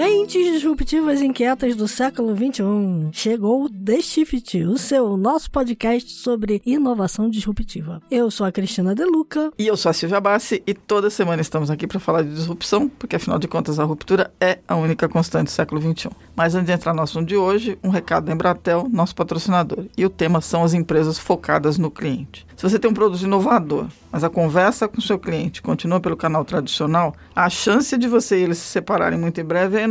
Mentes disruptivas inquietas do século XXI. Chegou o The Shift, o seu nosso podcast sobre inovação disruptiva. Eu sou a Cristina Deluca. E eu sou a Silvia Bassi e toda semana estamos aqui para falar de disrupção, porque afinal de contas a ruptura é a única constante do século XXI. Mas antes de entrar no assunto de hoje, um recado da Embratel, nosso patrocinador. E o tema são as empresas focadas no cliente. Se você tem um produto inovador, mas a conversa com seu cliente continua pelo canal tradicional, a chance de você e eles se separarem muito em breve é enorme.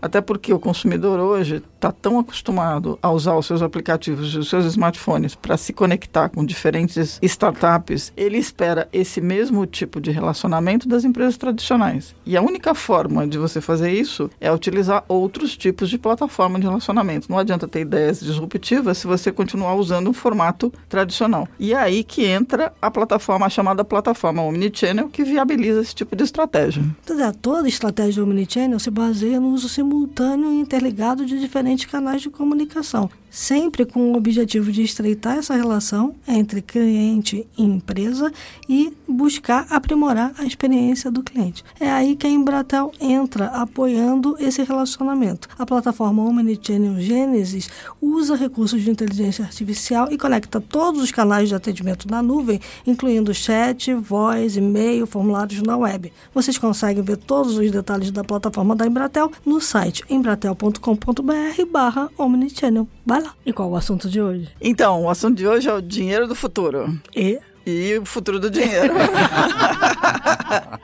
Até porque o consumidor hoje está tão acostumado a usar os seus aplicativos os seus smartphones para se conectar com diferentes startups, ele espera esse mesmo tipo de relacionamento das empresas tradicionais. E a única forma de você fazer isso é utilizar outros tipos de plataforma de relacionamento. Não adianta ter ideias disruptivas se você continuar usando um formato tradicional. E é aí que entra a plataforma chamada plataforma Omnichannel, que viabiliza esse tipo de estratégia. Toda estratégia Omnichannel se baseia no uso simultâneo e interligado de diferentes canais de comunicação sempre com o objetivo de estreitar essa relação entre cliente e empresa e buscar aprimorar a experiência do cliente. É aí que a Embratel entra apoiando esse relacionamento. A plataforma Omnichannel Genesis usa recursos de inteligência artificial e conecta todos os canais de atendimento na nuvem, incluindo chat, voz, e-mail, formulários na web. Vocês conseguem ver todos os detalhes da plataforma da Embratel no site embratel.com.br/omnichannel. Vai lá. E qual o assunto de hoje? Então, o assunto de hoje é o dinheiro do futuro. E e o futuro do dinheiro.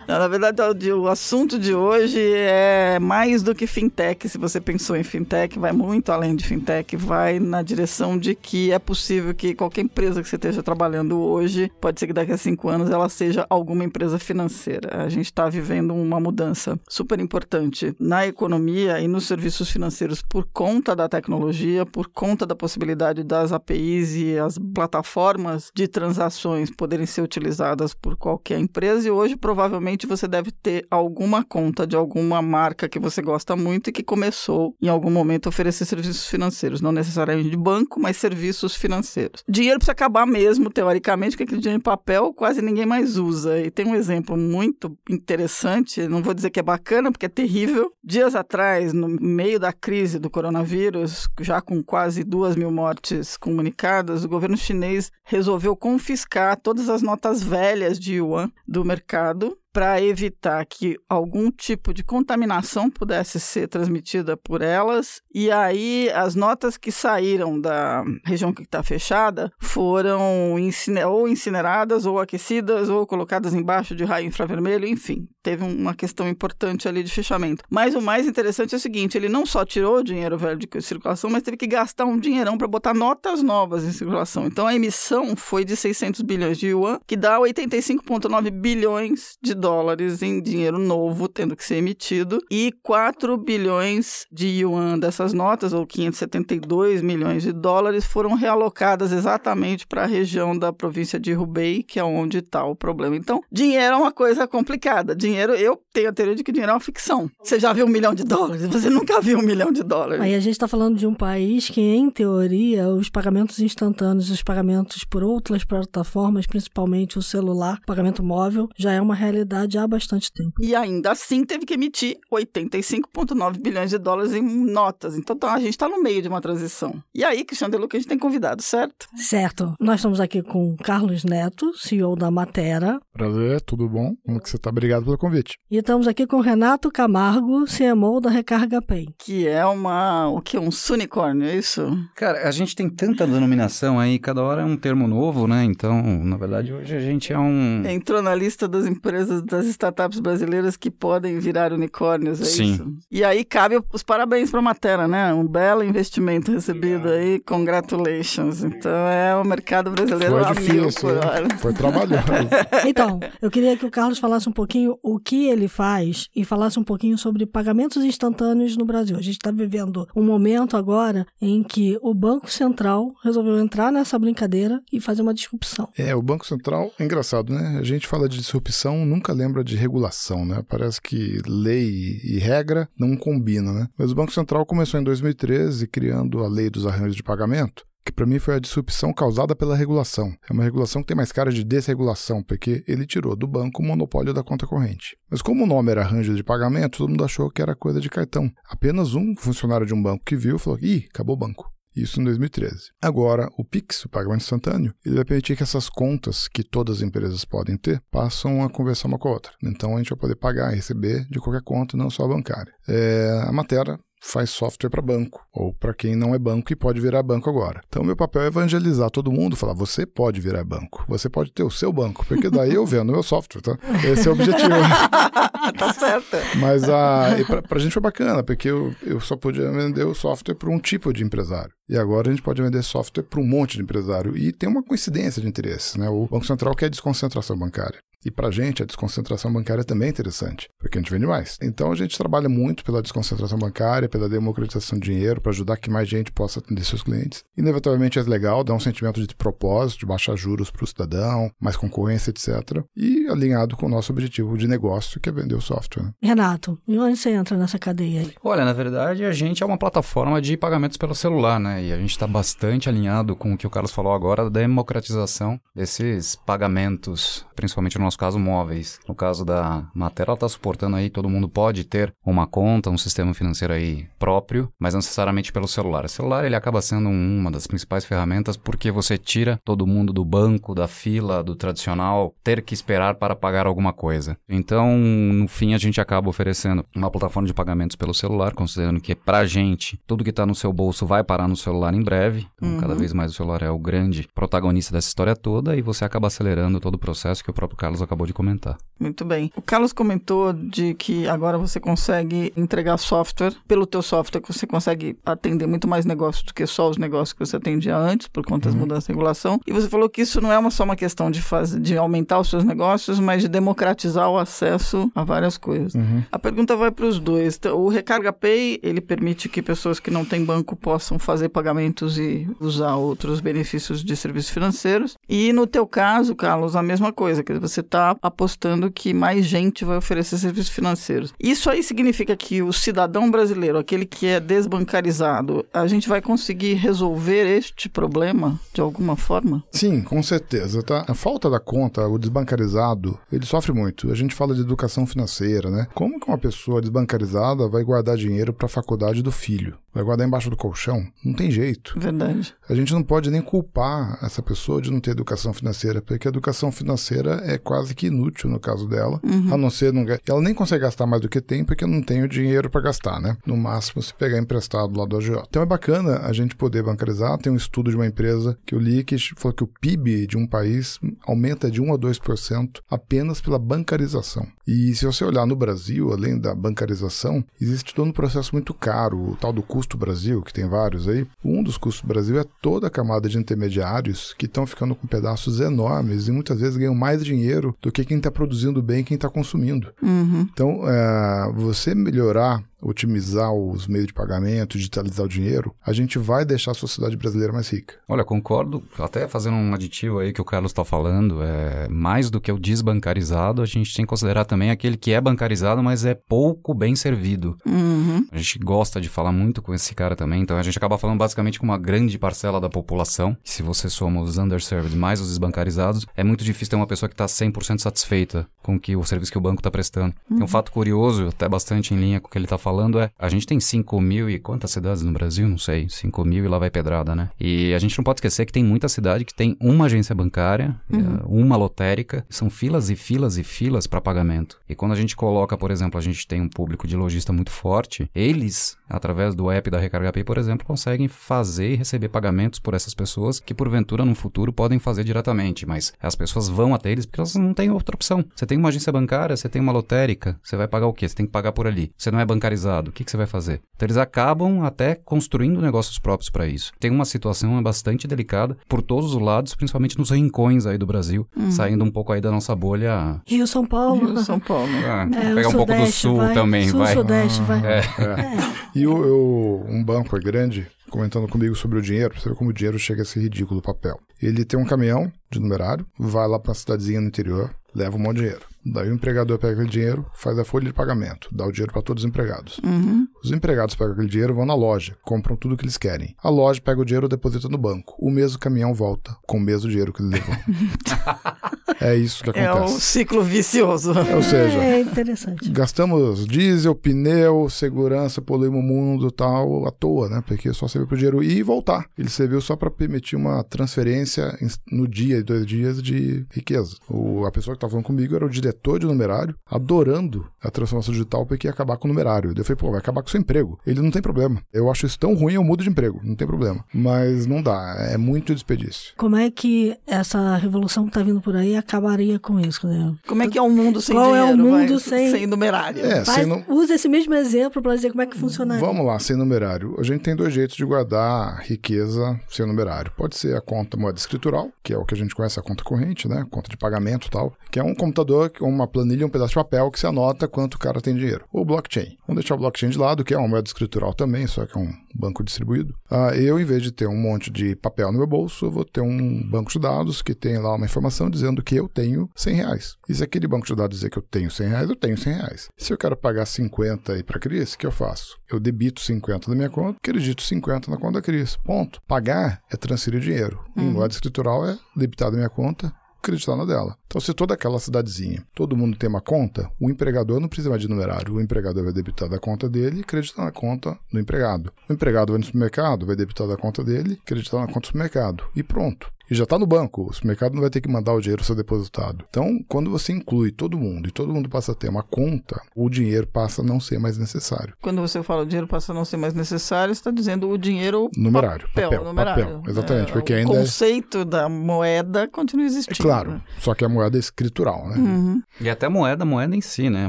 Não, na verdade, o, assunto de hoje é mais do que fintech. Se você pensou em fintech, vai muito além de fintech, vai na direção de que é possível que qualquer empresa que você esteja trabalhando hoje, pode ser que daqui a cinco anos ela seja alguma empresa financeira. A gente está vivendo uma mudança super importante na economia e nos serviços financeiros por conta da tecnologia, por conta da possibilidade das APIs e as plataformas de transações poderem ser utilizadas por qualquer empresa e hoje provavelmente você deve ter alguma conta de alguma marca que você gosta muito e que começou em algum momento a oferecer serviços financeiros, não necessariamente de banco, mas serviços financeiros. Dinheiro precisa acabar mesmo, teoricamente, porque aquele dinheiro em papel quase ninguém mais usa. E tem um exemplo muito interessante, não vou dizer que é bacana, porque é terrível. Dias atrás, no meio da crise do coronavírus, já com quase duas mil mortes comunicadas, o governo chinês resolveu confiscar todas as notas velhas de yuan do mercado para evitar que algum tipo de contaminação pudesse ser transmitida por elas. E aí, as notas que saíram da região que está fechada foram inciner ou incineradas, ou aquecidas, ou colocadas embaixo de raio infravermelho, enfim. Teve uma questão importante ali de fechamento. Mas o mais interessante é o seguinte: ele não só tirou o dinheiro velho de circulação, mas teve que gastar um dinheirão para botar notas novas em circulação. Então a emissão foi de 600 bilhões de yuan, que dá 85,9 bilhões de dólares em dinheiro novo tendo que ser emitido e 4 bilhões de yuan dessas notas, ou 572 milhões de dólares, foram realocadas exatamente para a região da província de Hubei, que é onde está o problema. Então, dinheiro é uma coisa complicada. Dinheiro, eu tenho a teoria de que dinheiro é uma ficção. Você já viu um milhão de dólares? Você nunca viu um milhão de dólares. Aí a gente está falando de um país que, em teoria, os pagamentos instantâneos, os pagamentos por outras plataformas, principalmente o celular, pagamento móvel, já é uma realidade há bastante tempo. E ainda assim teve que emitir 85,9 bilhões de dólares em notas. Então tá, a gente está no meio de uma transição. E aí, Cristiano Deluca, a gente tem convidado, certo? Certo. Nós estamos aqui com Carlos Neto, CEO da Matera. Prazer, tudo bom? Como que você está? Obrigado pelo convite. E estamos aqui com Renato Camargo, CMO da Recarga Pay. Que é uma, o que, um sunicórnio, é isso? Cara, a gente tem tanta denominação aí, cada hora é um termo novo, né? Então, na verdade, hoje a gente é um... Entrou na lista das empresas, das startups brasileiras que podem virar unicórnios, é Sim. isso? E aí cabe os parabéns para a Matera, né? Um belo investimento recebido aí, congratulations. Então é o mercado brasileiro Foi difícil, por hein? hora. foi trabalhoso. Então, eu queria que o Carlos falasse um pouquinho o que ele faz e falasse um pouquinho sobre pagamentos instantâneos no Brasil. A gente está vivendo um momento agora em que o Banco Central resolveu entrar nessa brincadeira e fazer uma disrupção. É, o Banco Central é engraçado, né? A gente fala de disrupção, nunca lembra de regulação, né? Parece que lei e regra não combinam, né? Mas o Banco Central começou em 2013 criando a Lei dos Arranjos de Pagamento, que para mim foi a disrupção causada pela regulação. É uma regulação que tem mais cara de desregulação, porque ele tirou do banco o monopólio da conta corrente. Mas como o nome era arranjo de pagamento, todo mundo achou que era coisa de cartão. Apenas um funcionário de um banco que viu falou: ih, acabou o banco. Isso em 2013. Agora, o Pix, o pagamento instantâneo, ele vai permitir que essas contas que todas as empresas podem ter passam a conversar uma com a outra. Então a gente vai poder pagar e receber de qualquer conta, não só a bancária. É, a matéria faz software para banco, ou para quem não é banco e pode virar banco agora. Então, meu papel é evangelizar todo mundo, falar: você pode virar banco, você pode ter o seu banco, porque daí eu vendo meu software, tá? Esse é o objetivo. tá certo. Mas a, para a gente foi bacana, porque eu, eu só podia vender o software para um tipo de empresário. E agora a gente pode vender software para um monte de empresário. E tem uma coincidência de interesses, né? O Banco Central quer desconcentração bancária. E para a gente, a desconcentração bancária também é interessante, porque a gente vende mais. Então a gente trabalha muito pela desconcentração bancária, pela democratização de dinheiro, para ajudar que mais gente possa atender seus clientes. Inevitavelmente é legal, dá um sentimento de propósito, de baixar juros para o cidadão, mais concorrência, etc. E alinhado com o nosso objetivo de negócio, que é vender o software. Né? Renato, e onde você entra nessa cadeia aí? Olha, na verdade, a gente é uma plataforma de pagamentos pelo celular, né? E a gente está bastante alinhado com o que o Carlos falou agora, da democratização desses pagamentos, principalmente no nosso caso, móveis. No caso da Matéria, ela está suportando aí, todo mundo pode ter uma conta, um sistema financeiro aí próprio, mas não necessariamente pelo celular. O celular, ele acaba sendo uma das principais ferramentas porque você tira todo mundo do banco, da fila, do tradicional, ter que esperar para pagar alguma coisa. Então, no fim, a gente acaba oferecendo uma plataforma de pagamentos pelo celular, considerando que pra gente, tudo que está no seu bolso vai parar no celular em breve. Então, uhum. cada vez mais o celular é o grande protagonista dessa história toda e você acaba acelerando todo o processo que o próprio Carlos acabou de comentar. Muito bem. O Carlos comentou de que agora você consegue entregar software. Pelo teu software, você consegue atender muito mais negócios do que só os negócios que você atendia antes, por conta das uhum. mudanças de regulação. E você falou que isso não é uma, só uma questão de, fazer, de aumentar os seus negócios, mas de democratizar o acesso a várias coisas. Uhum. A pergunta vai para os dois. Então, o Recarga Pay, ele permite que pessoas que não têm banco possam fazer pagamentos e usar outros benefícios de serviços financeiros. E no teu caso, Carlos, a mesma coisa, que você está apostando que mais gente vai oferecer serviços financeiros. Isso aí significa que o cidadão brasileiro, aquele que é desbancarizado, a gente vai conseguir resolver este problema de alguma forma? Sim, com certeza. Tá? A falta da conta, o desbancarizado, ele sofre muito. A gente fala de educação financeira, né? Como que uma pessoa desbancarizada vai guardar dinheiro para a faculdade do filho? Vai guardar embaixo do colchão? Não tem jeito. Verdade. A gente não pode nem culpar essa pessoa de não ter educação financeira, porque a educação financeira é quase que inútil no caso dela, uhum. a não ser não ela nem consegue gastar mais do que tem porque não tem o dinheiro para gastar, né? No máximo se pegar emprestado lá do agiota. Então é bacana a gente poder bancarizar. Tem um estudo de uma empresa que eu li que falou que o PIB de um país aumenta de 1 a 2% apenas pela bancarização. E se você olhar no Brasil, além da bancarização, existe todo um processo muito caro, o tal do custo Brasil, que tem vários aí. Um dos custos Brasil é toda a camada de intermediários que estão ficando com pedaços enormes e muitas vezes ganham mais dinheiro do que quem está produzindo bem e quem está consumindo. Uhum. Então, é, você melhorar otimizar os meios de pagamento, digitalizar o dinheiro, a gente vai deixar a sociedade brasileira mais rica. Olha, concordo. Até fazendo um aditivo aí que o Carlos está falando, é mais do que o desbancarizado, a gente tem que considerar também aquele que é bancarizado, mas é pouco bem servido. Uhum. A gente gosta de falar muito com esse cara também, então a gente acaba falando basicamente com uma grande parcela da população. Se você soma os underserved mais os desbancarizados, é muito difícil ter uma pessoa que está 100% satisfeita com que o serviço que o banco está prestando. Uhum. Tem um fato curioso, até bastante em linha com o que ele está falando falando é, a gente tem 5 mil e quantas cidades no Brasil? Não sei, 5 mil e lá vai pedrada, né? E a gente não pode esquecer que tem muita cidade que tem uma agência bancária, uhum. Eh, uma lotérica, são filas e filas e filas para pagamento. E quando a gente coloca, por exemplo, a gente tem um público de lojista muito forte, eles, através do app da Recarga Pay, por exemplo, conseguem fazer e receber pagamentos por essas pessoas que porventura no futuro podem fazer diretamente, mas as pessoas vão até eles porque elas não têm outra opção. Você tem uma agência bancária, você tem uma lotérica, você vai pagar o quê? Você tem que pagar por ali. Você não é bancarizado o que, que você vai fazer? Então eles acabam até construindo negócios próprios para isso. Tem uma situação bastante delicada por todos os lados, principalmente nos rincões aí do Brasil, uhum. saindo um pouco aí da nossa bolha. Rio São Paulo. Rio São Paulo. É, é, pegar um pouco do sul vai. também, sul, vai. Sudeste, vai. É. é. E o, eu, um banco é grande, comentando comigo sobre o dinheiro, pra você ver como o dinheiro chega a ser ridículo o papel. Ele tem um caminhão de numerário, vai lá pra cidadezinha no interior, leva um monte de dinheiro. Daí o empregador pega aquele dinheiro, faz a folha de pagamento, dá o dinheiro para todos os empregados. Uhum. Os empregados pegam aquele dinheiro, vão na loja, compram tudo que eles querem. A loja pega o dinheiro e deposita no banco. O mesmo caminhão volta com o mesmo dinheiro que ele levou. é isso que É acontece. o ciclo vicioso. Ou seja, É interessante. gastamos diesel, pneu, segurança, poluímos o mundo tal, à toa, né? Porque só serviu para o dinheiro ir e voltar. Ele serviu só para permitir uma transferência no dia e dois dias de riqueza. O, a pessoa que estava falando comigo era o diretor de numerário, adorando a transformação digital porque ia acabar com o numerário. Eu falei, pô, vai acabar com o seu emprego. Ele não tem problema. Eu acho isso tão ruim, eu mudo de emprego. Não tem problema. Mas não dá. É muito desperdício. Como é que essa revolução que está vindo por aí acabaria com isso? Né? Como é que é um mundo sem Qual é o dinheiro? mundo vai? sem- sem numerário? É, Faz- sem nu- Usa esse mesmo exemplo para dizer como é que funcionaria. Vamos lá, sem numerário. A gente tem dois jeitos de guardar riqueza sem numerário. Pode ser a conta moeda escritural, que é o que a gente conhece a conta corrente, né? Conta de pagamento e tal, que é um computador, uma planilha, um pedaço de papel que se anota quanto o cara tem dinheiro. Ou blockchain. Vamos deixar o blockchain de lado, que é uma moeda escritural também, só que é um banco distribuído. Ah, eu, em vez de ter um monte de papel no meu bolso, eu vou ter um banco de dados que tem lá uma informação dizendo que eu tenho 100 reais. E se aquele banco de dados dizer que eu tenho 100 reais, eu tenho 100 reais. Se eu quero pagar 50 aí para a Cris, o que eu faço? Eu debito 50 da minha conta, acredito 50 na conta da Cris. Ponto. Pagar é transferir dinheiro. Em moeda escritural é debitar da minha conta, acreditar na dela. Então, se toda aquela cidadezinha, todo mundo tem uma conta, o empregador não precisa mais de numerário. O empregador vai debitar da conta dele e acreditar na conta do empregado. O empregado vai no supermercado, vai debitar da conta dele, acreditar na conta do supermercado. E pronto. E já está no banco. O supermercado não vai ter que mandar o dinheiro ser depositado. Então, quando você inclui todo mundo e todo mundo passa a ter uma conta, o dinheiro passa a não ser mais necessário. Quando você fala o dinheiro passa a não ser mais necessário, você está dizendo o dinheiro Numerário, papel, papel, numerário. papel, exatamente, É, porque o ainda é- conceito da moeda continua É existindo. claro, né? só que a moeda é escritural, né? Uhum. E até moeda, moeda em si, né?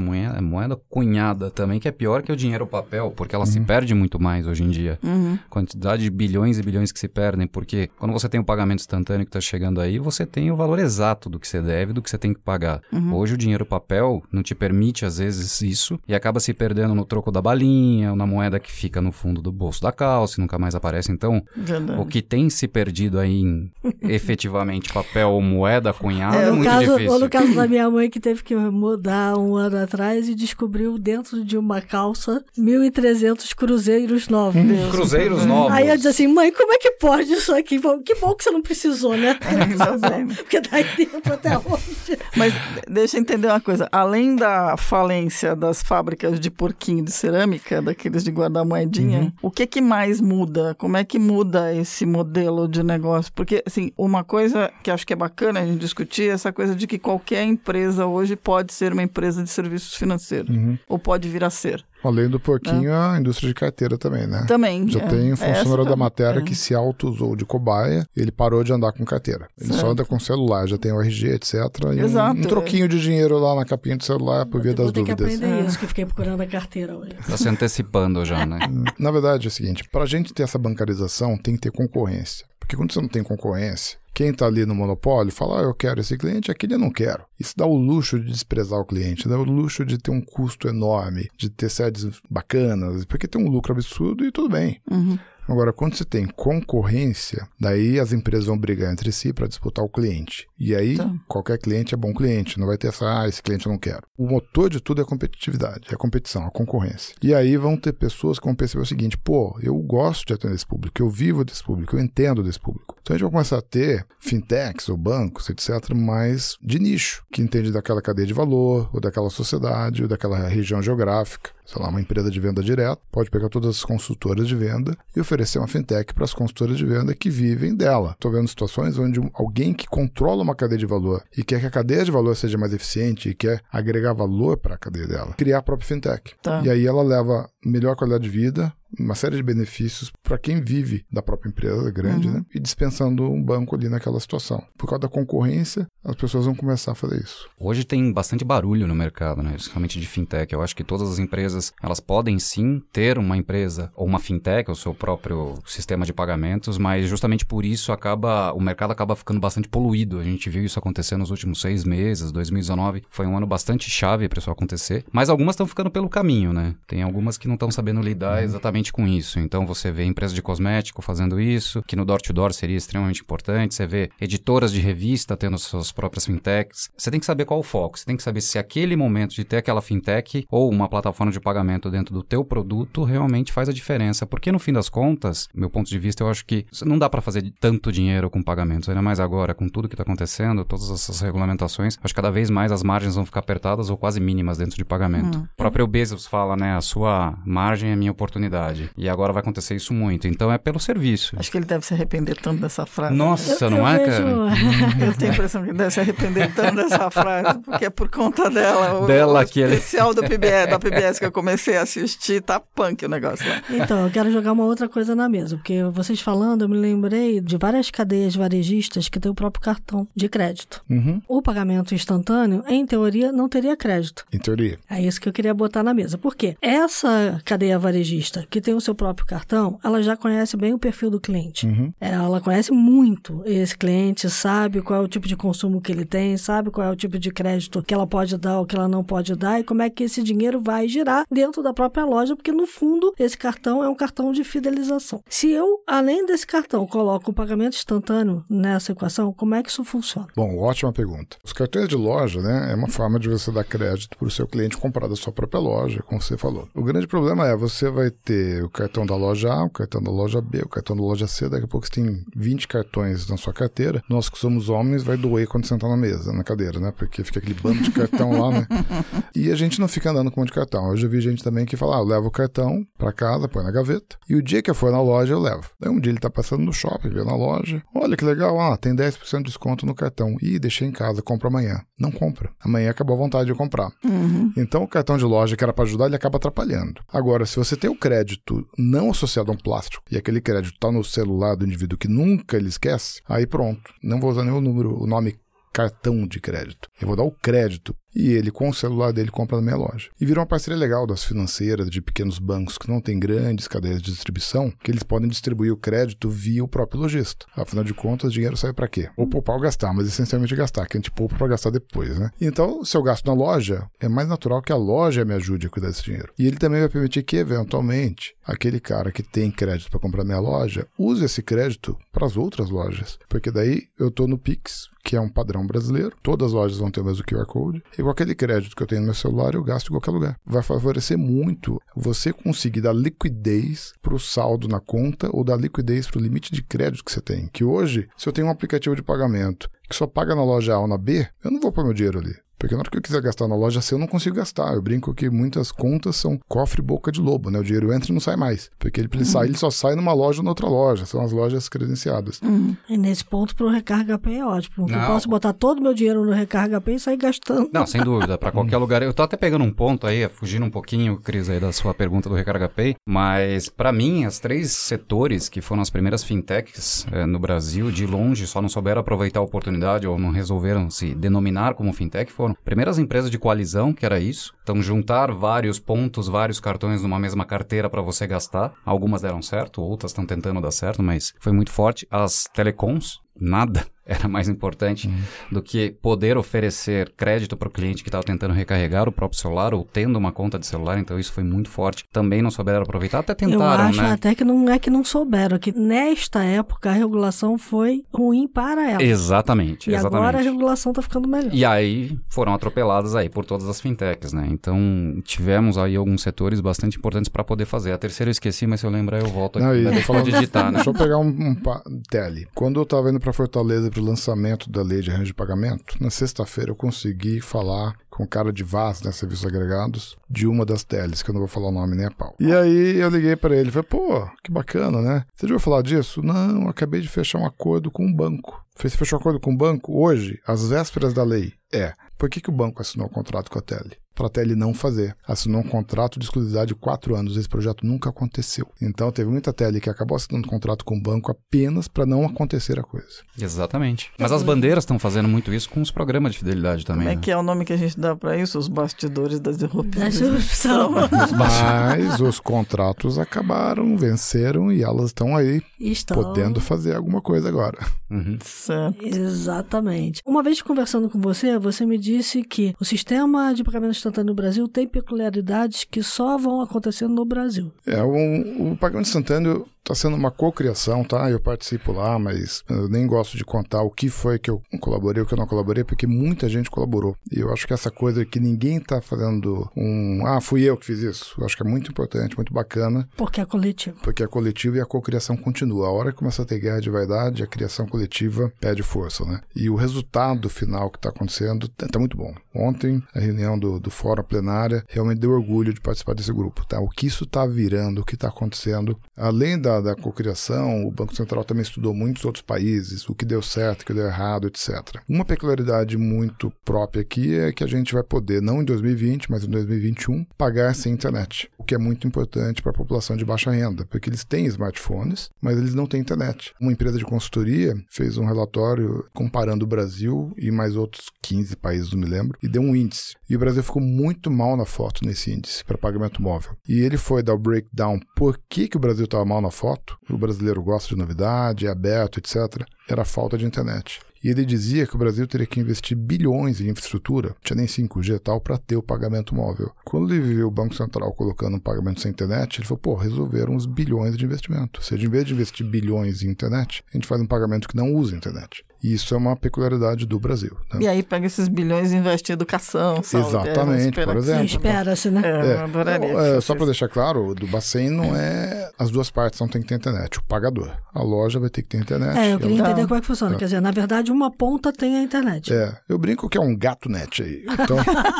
Moeda, moeda cunhada também, que é pior que o dinheiro papel, porque ela se perde muito mais hoje em dia. Uhum. Quantidade de bilhões e bilhões que se perdem, porque quando você tem o pagamento instantâneo que está chegando aí, você tem o valor exato do que você deve, do que você tem que pagar. Hoje o dinheiro papel não te permite, às vezes, isso, e acaba se perdendo no troco da balinha, ou na moeda que fica no fundo do bolso da calça e nunca mais aparece. Então, Verdade. o que tem se perdido aí em efetivamente papel ou moeda cunhada é, no, muito caso, difícil. ou no caso da minha mãe que teve que mudar um ano atrás e descobriu dentro de uma calça 1.300 cruzeiros novos. Cruzeiros novos. Aí eu disse assim, mãe, como é que pode isso aqui? Que bom que você não precisou, né? Porque daí dentro até hoje. Mas deixa eu entender uma coisa. Além da falência das fábricas de porquinho de cerâmica, daqueles de guardar moedinha, Uhum. o que que mais muda? Como é que muda esse modelo de negócio? Porque, assim, uma coisa que acho que é bacana a gente discutir é essa coisa de que qualquer empresa hoje pode ser uma empresa de serviços financeiros. Uhum. Ou pode vir a ser. Além do porquinho, a indústria de carteira também, né? Também. Já é. tem um Essa funcionário da matéria É. que se auto-usou de cobaia, ele parou de andar com carteira. Ele só Certo. anda com celular, já tem o RG, etc. E um- Exato. um, troquinho de dinheiro lá na capinha do celular por via das ter que dúvidas. aprender isso, que fiquei procurando a carteira hoje. Tá se antecipando já, né? Na verdade é o seguinte, para a gente ter essa bancarização, tem que ter concorrência. Porque quando você não tem concorrência, quem está ali no monopólio fala, ah, eu quero esse cliente, aquele eu não quero. Isso dá o luxo de desprezar o cliente, dá o luxo de ter um custo enorme, de ter sedes bacanas, porque tem um lucro absurdo e tudo bem. Uhum. Agora, quando você tem concorrência, daí as empresas vão brigar entre si para disputar o cliente. E aí, Tá. qualquer cliente é bom cliente, não vai ter essa, ah, esse cliente eu não quero. O motor de tudo é a competitividade, é a competição, a concorrência. E aí vão ter pessoas que vão perceber o seguinte: pô, eu gosto de atender esse público, eu vivo desse público, eu entendo desse público. Então a gente vai começar a ter fintechs ou bancos, etc., mais de nicho, que entende daquela cadeia de valor, ou daquela sociedade, ou daquela região geográfica. Sei lá, uma empresa de venda direta pode pegar todas as consultoras de venda e oferecer uma fintech para as consultoras de venda que vivem dela. Estou vendo situações onde alguém que controla uma cadeia de valor e quer que a cadeia de valor seja mais eficiente e quer agregar valor para a cadeia dela, criar a própria fintech. Tá. E aí ela leva melhor qualidade de vida, uma série de benefícios para quem vive da própria empresa grande, Uhum. né? E dispensando um banco ali naquela situação. Por causa da concorrência, as pessoas vão começar a fazer isso. Hoje tem bastante barulho no mercado, né? Principalmente de fintech. Eu acho que todas as empresas, elas podem sim ter uma empresa ou uma fintech, o seu próprio sistema de pagamentos, mas justamente por isso acaba o mercado acaba ficando bastante poluído. A gente viu isso acontecer nos últimos seis meses. 2019 foi um ano bastante chave para isso acontecer. Mas algumas estão ficando pelo caminho, né? Tem algumas que não estão sabendo lidar exatamente exatamente com isso. Então você vê empresa de cosmético fazendo isso, que no door-to-door seria extremamente importante. Você vê editoras de revista tendo suas próprias fintechs. Você tem que saber qual o foco. Você tem que saber se aquele momento de ter aquela fintech ou uma plataforma de pagamento dentro do teu produto realmente faz a diferença. Porque no fim das contas, meu ponto de vista, eu acho que não dá para fazer tanto dinheiro com pagamentos. Ainda mais agora, com tudo que está acontecendo, todas essas regulamentações. Acho que cada vez mais as margens vão ficar apertadas ou quase mínimas dentro de pagamento. Hum. O próprio Bezos fala, né? A sua margem é minha oportunidade. E agora vai acontecer isso muito. Então é pelo serviço. Acho que ele deve se arrepender tanto dessa frase. Nossa, eu, não eu é, vejo... cara? eu tenho a impressão que ele deve se arrepender tanto dessa frase, porque é por conta dela. O, dela o que ele... especial do PBS, da PBS que eu comecei a assistir, tá punk o negócio lá. Então, eu quero jogar uma outra coisa na mesa, porque vocês falando, eu me lembrei de várias cadeias varejistas que têm o próprio cartão de crédito. Uhum. O pagamento instantâneo, em teoria, não teria crédito. Em teoria. É isso que eu queria botar na mesa. Por quê? Essa cadeia varejista que tem o seu próprio cartão, ela já conhece bem o perfil do cliente. Uhum. Ela conhece muito esse cliente, sabe qual é o tipo de consumo que ele tem, sabe qual é o tipo de crédito que ela pode dar ou que ela não pode dar e como é que esse dinheiro vai girar dentro da própria loja, porque no fundo esse cartão é um cartão de fidelização. Se eu, além desse cartão, coloco o pagamento instantâneo nessa equação, como é que isso funciona? Bom, ótima pergunta. Os cartões de loja, né, é uma forma de você dar crédito para o seu cliente comprar da sua própria loja, como você falou. O grande problema é você vai ter o cartão da loja A, o cartão da loja B, o cartão da loja C, daqui a pouco você tem 20 cartões na sua carteira. Nós que somos homens vai doer quando sentar na mesa, na cadeira, né? Porque fica aquele bando de cartão lá, né? E a gente não fica andando com um monte de cartão. Eu já vi gente também que fala, ah, eu levo o cartão para casa, põe na gaveta, e o dia que eu for na loja eu levo. Daí um dia ele tá passando no shopping, vê na loja, olha que legal, ah, tem 10% de desconto no cartão. Ih, deixei em casa, compra amanhã. Não compra. Amanhã acabou a vontade de comprar. Uhum. Então o cartão de loja que era para ajudar, ele acaba atrapalhando. Agora, se você tem o crédito não associado a um plástico e aquele crédito está no celular do indivíduo que nunca ele esquece, aí pronto. Não vou usar o número, o nome cartão de crédito. Eu vou dar o crédito e ele, com o celular dele, compra na minha loja. E virou uma parceria legal das financeiras, de pequenos bancos que não têm grandes cadeias de distribuição, que eles podem distribuir o crédito via o próprio lojista. Afinal de contas, o dinheiro sai para quê? Ou poupar ou gastar, mas essencialmente gastar, que a gente poupa para gastar depois, né? Então, se eu gasto na loja, é mais natural que a loja me ajude a cuidar desse dinheiro. E ele também vai permitir que, eventualmente, aquele cara que tem crédito para comprar minha loja, use esse crédito para as outras lojas. Porque daí eu tô no Pix, que é um padrão brasileiro, todas as lojas vão ter o mesmo QR Code, e com aquele crédito que eu tenho no meu celular, eu gasto em qualquer lugar. Vai favorecer muito você conseguir dar liquidez para o saldo na conta ou dar liquidez para o limite de crédito que você tem. Que hoje, se eu tenho um aplicativo de pagamento que só paga na loja A ou na B, eu não vou pôr meu dinheiro ali. Porque na hora que eu quiser gastar na loja C, eu não consigo gastar. Eu brinco que muitas contas são cofre boca de lobo, né? O dinheiro entra e não sai mais. Porque ele, ele, sai, ele só sai numa loja ou noutra loja. São as lojas credenciadas. Uhum. E nesse ponto, pro Recarga Pay é ótimo. Porque eu posso botar todo o meu dinheiro no Recarga Pay e sair gastando. Não, sem dúvida, para qualquer lugar. Eu tô até pegando um ponto aí, fugindo um pouquinho, Cris, aí da sua pergunta do Recarga Pay, mas para mim, as três setores que foram as primeiras fintechs eh, no Brasil, de longe, só não souberam aproveitar a oportunidade ou não resolveram se denominar como fintech, foram primeiras empresas de coalizão, que era isso. Então, juntar vários pontos, vários cartões numa mesma carteira para você gastar. Algumas deram certo, outras estão tentando dar certo, mas foi muito forte. As telecoms, nada era mais importante do que poder oferecer crédito para o cliente que estava tentando recarregar o próprio celular ou tendo uma conta de celular, então isso foi muito forte. Também não souberam aproveitar, até Eu tentaram, acho né? até que não é que não souberam, é que nesta época a regulação foi ruim para elas. Exatamente, E exatamente. agora a regulação tá ficando melhor. E aí foram atropeladas aí por todas as fintechs, né? Então tivemos aí alguns setores bastante importantes para poder fazer. A terceira eu esqueci, mas se eu lembrar eu volto aqui. Não, e Mas Deixa eu falando- digitar, né? Deixa eu pegar um, um pa- tele. Quando eu estava indo para Fortaleza para o lançamento da lei de arranjo de pagamento, na sexta-feira eu consegui falar com o cara de VAS, né, Serviços Agregados, de uma das teles, que eu não vou falar o nome nem a pau. E aí eu liguei para ele falei, pô, que bacana, né? Você já ouviu falar disso? Não, acabei de fechar um acordo com um banco. Você fechou um acordo com um banco hoje, às vésperas da lei? É. Por que, que o banco assinou o contrato com a Tele? Para a Tele não fazer. Assinou um contrato de exclusividade de quatro anos. Esse projeto nunca aconteceu. Então teve muita Tele que acabou assinando um contrato com o banco apenas para não acontecer a coisa. Exatamente. Mas as bandeiras estão fazendo muito isso com os programas de fidelidade também. Como é né? que é o nome que a gente dá pra isso? Os bastidores da Da disrupção. Mas os contratos acabaram, venceram e elas estão aí Estão. podendo fazer alguma coisa agora. Uhum. Certo. Exatamente. Uma vez conversando com você, você me disse que o sistema de pagamento instantâneo no Brasil tem peculiaridades que só vão acontecer no Brasil. É, o, o pagamento instantâneo Está sendo uma cocriação, tá? Eu participo lá, mas eu nem gosto de contar o que foi que eu colaborei, o que eu não colaborei, porque muita gente colaborou. E eu acho que essa coisa que ninguém está fazendo um, ah, fui eu que fiz isso. Eu acho que é muito importante, muito bacana. Porque é coletivo. Porque é coletivo e a cocriação continua. A hora que começa a ter guerra de vaidade, a criação coletiva perde força, né? E o resultado final que está acontecendo está muito bom. Ontem, a reunião do, do Fórum Plenária realmente deu orgulho de participar desse grupo, tá? O que isso está virando, o que está acontecendo, além da da, da cocriação, o Banco Central também estudou muitos outros países, o que deu certo, o que deu errado, etc. Uma peculiaridade muito própria aqui é que a gente vai poder, não em 2020, mas em 2021, pagar sem internet, o que é muito importante para a população de baixa renda, porque eles têm smartphones, mas eles não têm internet. Uma empresa de consultoria fez um relatório comparando o Brasil e mais outros 15 países, não me lembro, e deu um índice. E o Brasil ficou muito mal na foto nesse índice para pagamento móvel. E ele foi dar o breakdown por que, que o Brasil estava mal na foto foto, o brasileiro gosta de novidade, é aberto, etc., era a falta de internet. E ele dizia que o Brasil teria que investir bilhões em infraestrutura, tinha nem 5G e tal, para ter o pagamento móvel. Quando ele viu o Banco Central colocando um pagamento sem internet, ele falou: pô, resolveram uns bilhões de investimento. Ou seja, em vez de investir bilhões em internet, a gente faz um pagamento que não usa internet. E isso é uma peculiaridade do Brasil. Né? E aí pega esses bilhões e investe em educação. Saúde, Exatamente, é, por exemplo. Espera-se, né? É, é, adoraria. É, só para deixar claro, do Bacen não é. As duas partes não tem que ter internet. O pagador. A loja vai ter que ter internet. É, eu queria ela... entender como é que funciona. É. Quer dizer, na verdade, uma ponta tem a internet. É, eu brinco que é um gato net aí. Então,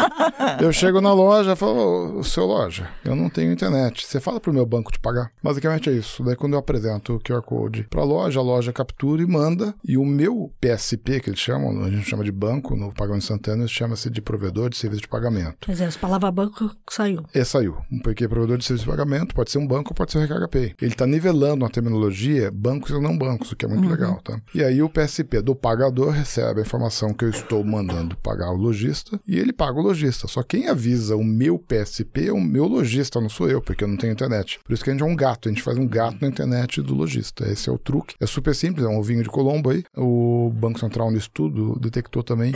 eu chego na loja e falo, o seu loja, eu não tenho internet. Você fala pro meu banco te pagar. Basicamente é isso. Daí quando eu apresento o QR Code pra loja, a loja captura e manda. E o meu PSP, que eles chamam, a gente chama de banco, no pagamento instantâneo, chama-se de provedor de serviço de pagamento. Quer dizer, a palavra banco saiu. É, saiu. Porque provedor de serviço de pagamento pode ser um banco ou pode ser o Recarga Pay. Ele está nivelando a terminologia bancos e não bancos, o que é muito uhum. legal, tá? E aí o PSP do pagador recebe a informação que eu estou mandando pagar o lojista e ele paga o lojista. Só quem avisa o meu PSP é o meu lojista, não sou eu, porque eu não tenho internet. Por isso que a gente é um gato, a gente faz um gato na internet do lojista. Esse é o truque. É super simples, é um ovinho de Colombo aí. O Banco Central no estudo detectou também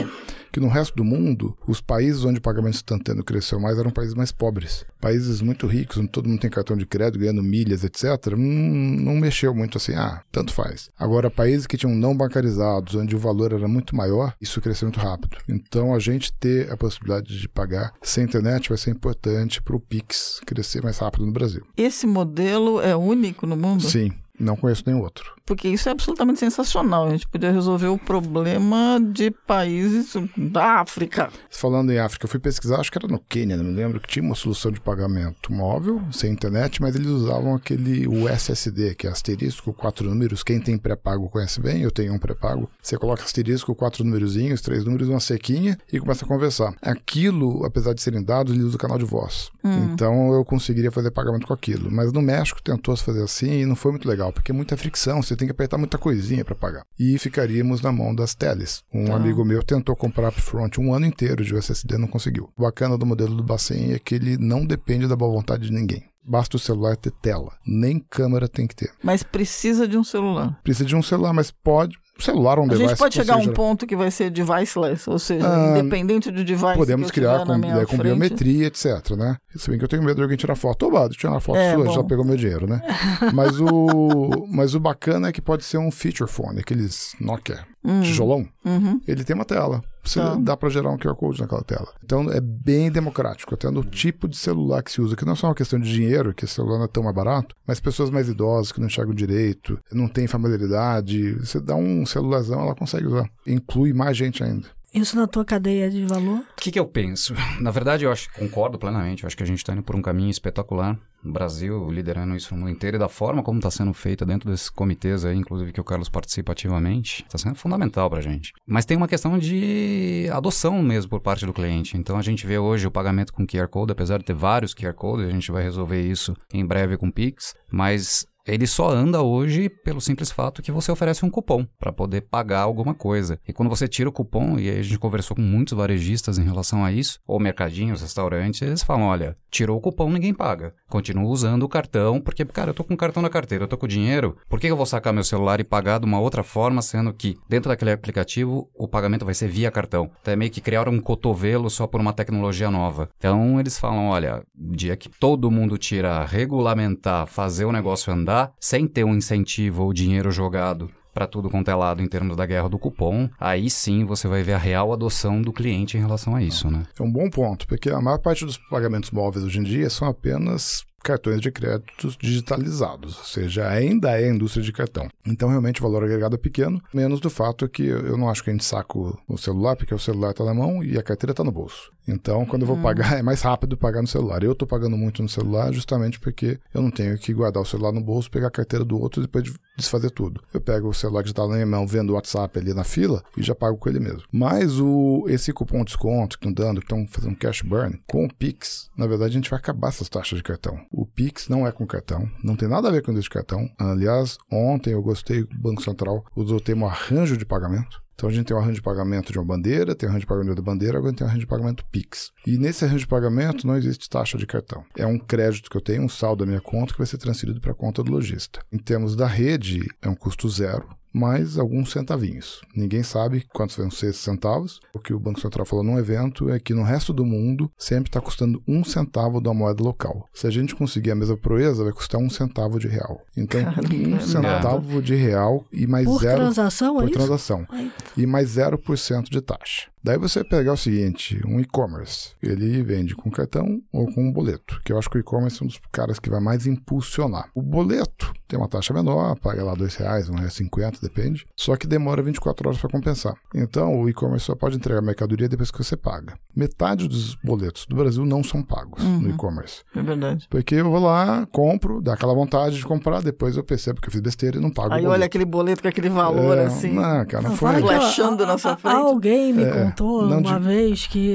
que no resto do mundo, os países onde o pagamento instantâneo cresceu mais eram países mais pobres. Países muito ricos, onde todo mundo tem cartão de crédito, ganhando milhas, etc., hum, não mexeu muito assim, ah, tanto faz. Agora, países que tinham não bancarizados, onde o valor era muito maior, isso cresceu muito rápido. Então, a gente ter a possibilidade de pagar sem internet vai ser importante para o Pix crescer mais rápido no Brasil. Esse modelo é único no mundo? Sim, não conheço nenhum outro porque isso é absolutamente sensacional. A gente podia resolver o problema de países da África. Falando em África, eu fui pesquisar, acho que era no Quênia, não me lembro, que tinha uma solução de pagamento móvel, sem internet, mas eles usavam aquele USSD, que é asterisco, quatro números. Quem tem pré-pago conhece bem, eu tenho um pré-pago. Você coloca asterisco, quatro númerozinhos, três números, uma sequinha e começa a conversar. Aquilo, apesar de serem dados, ele usa o canal de voz. Hum. Então eu conseguiria fazer pagamento com aquilo. Mas no México tentou se fazer assim e não foi muito legal, porque é muita fricção. Você tem que apertar muita coisinha para pagar. E ficaríamos na mão das teles. Um ah. amigo meu tentou comprar upfront um ano inteiro de USSD não conseguiu. O bacana do modelo do Bacen é que ele não depende da boa vontade de ninguém. Basta o celular ter tela. Nem câmera tem que ter. Mas precisa de um celular. Precisa de um celular, mas pode celular é um a device. A gente pode chegar a um ponto que vai ser deviceless, ou seja, ah, independente do device. Podemos criar com, é, com biometria, etc, né? Se bem que eu tenho medo de alguém tirar foto. Oba, tirar uma foto é, sua, bom. já pegou meu dinheiro, né? mas, o, mas o bacana é que pode ser um feature phone, aqueles Nokia hum. tijolão. Uhum. Ele tem uma tela. Você tá. dá para gerar um QR Code naquela tela. Então é bem democrático, até no tipo de celular que se usa, que não é só uma questão de dinheiro, que esse celular não é tão mais barato, mas pessoas mais idosas que não enxergam direito, não têm familiaridade, você dá um celularzão, ela consegue usar. Inclui mais gente ainda. Isso na tua cadeia de valor? O que, que eu penso? Na verdade, eu acho, concordo plenamente. Eu acho que a gente está indo por um caminho espetacular. O Brasil liderando isso no mundo inteiro e da forma como está sendo feita dentro desses comitês aí, inclusive que o Carlos participa ativamente, está sendo fundamental para a gente. Mas tem uma questão de adoção mesmo por parte do cliente. Então a gente vê hoje o pagamento com QR Code, apesar de ter vários QR Codes, a gente vai resolver isso em breve com Pix, mas ele só anda hoje pelo simples fato que você oferece um cupom para poder pagar alguma coisa. E quando você tira o cupom, e a gente conversou com muitos varejistas em relação a isso, ou mercadinhos, restaurantes, eles falam: olha, tirou o cupom, ninguém paga. Continua usando o cartão, porque, cara, eu tô com o cartão na carteira, eu tô com dinheiro, por que eu vou sacar meu celular e pagar de uma outra forma, sendo que dentro daquele aplicativo o pagamento vai ser via cartão? Então é meio que criar um cotovelo só por uma tecnologia nova. Então eles falam: olha, dia que todo mundo tira regulamentar, fazer o negócio andar, sem ter um incentivo ou dinheiro jogado para tudo quanto é lado em termos da guerra do cupom, aí sim você vai ver a real adoção do cliente em relação a isso, né? É um bom ponto, porque a maior parte dos pagamentos móveis hoje em dia são apenas cartões de créditos digitalizados, ou seja, ainda é indústria de cartão. Então, realmente, o valor agregado é pequeno, menos do fato que eu não acho que a gente saca o celular, porque o celular está na mão e a carteira está no bolso. Então, quando eu vou pagar, é mais rápido pagar no celular. Eu estou pagando muito no celular justamente porque eu não tenho que guardar o celular no bolso, pegar a carteira do outro e depois desfazer tudo. Eu pego o celular que está na minha mão, vendo o WhatsApp ali na fila e já pago com ele mesmo. Mas o, esse cupom de desconto que estão dando, que estão fazendo cash burn, com o Pix, na verdade a gente vai acabar essas taxas de cartão. O Pix não é com cartão, não tem nada a ver com isso de cartão. Aliás, ontem eu gostei, o Banco Central usou o termo arranjo de pagamento. Então a gente tem um arranjo de pagamento de uma bandeira, tem um arranjo de pagamento da bandeira, agora tem um arranjo de pagamento Pix. E nesse arranjo de pagamento não existe taxa de cartão. É um crédito que eu tenho, um saldo da minha conta que vai ser transferido para a conta do lojista. Em termos da rede, é um custo zero mais alguns centavinhos. Ninguém sabe quantos vão ser esses centavos. O que o Banco Central falou num evento é que no resto do mundo sempre está custando um centavo da moeda local. Se a gente conseguir a mesma proeza, vai custar um centavo de real. Então, um centavo de real e mais por zero transação, por é transação. Isso? E mais 0% de taxa. Daí você pegar o seguinte, um e-commerce, ele vende com cartão ou com um boleto, que eu acho que o e-commerce é um dos caras que vai mais impulsionar. O boleto tem uma taxa menor, paga lá dois reais, um real cinquenta, depende, só que demora 24 horas para compensar. Então o e-commerce só pode entregar a mercadoria depois que você paga. Metade dos boletos do Brasil não são pagos Uhum. no e-commerce. É verdade. Porque eu vou lá, compro, dá aquela vontade de comprar, depois eu percebo que eu fiz besteira e não pago Aí o boleto. olha aquele boleto com aquele valor, É, assim. Não, cara, não Não, foi. a- na sua frente. Alguém me É, contou não uma de- vez que